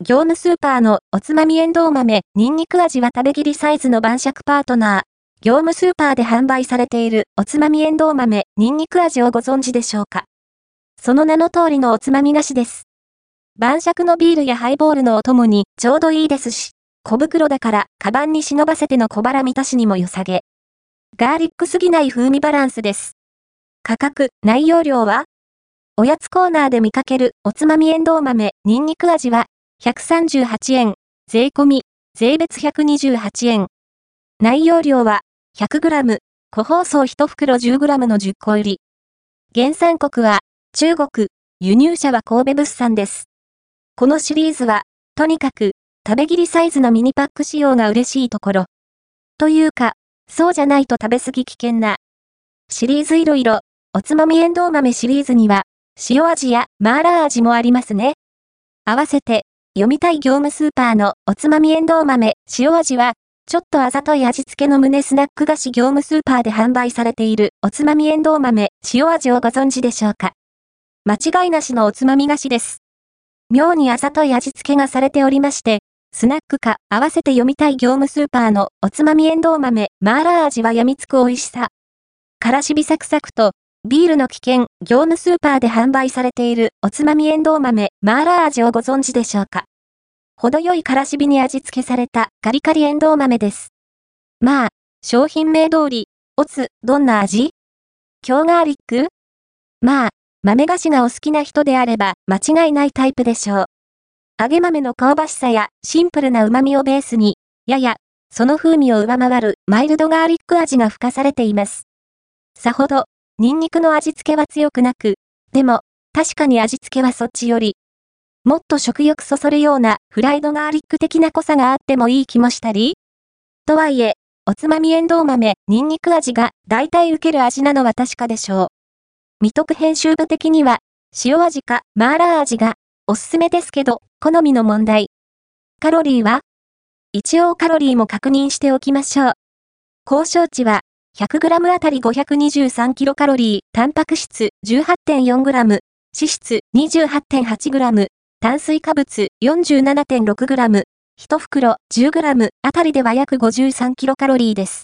業務スーパーのおつまみエンドウ豆、ニンニク味は食べ切りサイズの晩酌パートナー。業務スーパーで販売されているおつまみエンドウ豆、ニンニク味をご存知でしょうか？その名の通りのおつまみ菓子です。晩酌のビールやハイボールのお供にちょうどいいですし、小袋だから、カバンに忍ばせての小腹満たしにも良さげ。ガーリックすぎない風味バランスです。価格、内容量は？おやつコーナーで見かけるおつまみエンドウ豆、ニンニク味は138円、税込み、税別128円。内容量は 100g、個包装1袋 10g の10個入り。原産国は中国、輸入者は神戸物産です。このシリーズは、とにかく食べ切りサイズのミニパック仕様が嬉しいところ。というか、そうじゃないと食べ過ぎ危険な。シリーズいろいろ、おつまみエンドウ豆シリーズには、塩味やマーラー味もありますね。合わせて、読みたい業務スーパーのおつまみエンドウ豆塩味は、ちょっとあざとい味付けの胸スナック菓子業務スーパーで販売されているおつまみエンドウ豆塩味をご存知でしょうか？間違いなしのおつまみ菓子です。妙にあざとい味付けがされておりまして、スナックか合わせて読みたい業務スーパーのおつまみエンドウ豆、マーラー味は病みつく美味しさ。からしびサクサクと、ビールの危険、業務スーパーで販売されているおつまみエンドウ豆、マーラー味をご存知でしょうか？程よいからしびに味付けされたカリカリエンドウ豆です。まあ、商品名通り、おつ、どんな味？京ガーリック？まあ、豆菓子がお好きな人であれば間違いないタイプでしょう。揚げ豆の香ばしさやシンプルな旨味をベースに、やや、その風味を上回るマイルドガーリック味が付加されています。さほど、ニンニクの味付けは強くなく、でも、確かに味付けはそっちより、もっと食欲そそるようなフライドガーリック的な濃さがあってもいい気もしたりとはいえ、おつまみエンドウ豆、ニンニク味が大体受ける味なのは確かでしょう。未徳編集部的には、塩味かマーラー味がおすすめですけど、好みの問題。カロリーは一応カロリーも確認しておきましょう。交渉値は 100g あたり 523kcal、タンパク質 18.4g、脂質 28.8g、炭水化物 47.6g、1袋 10g あたりでは約 53kcal です。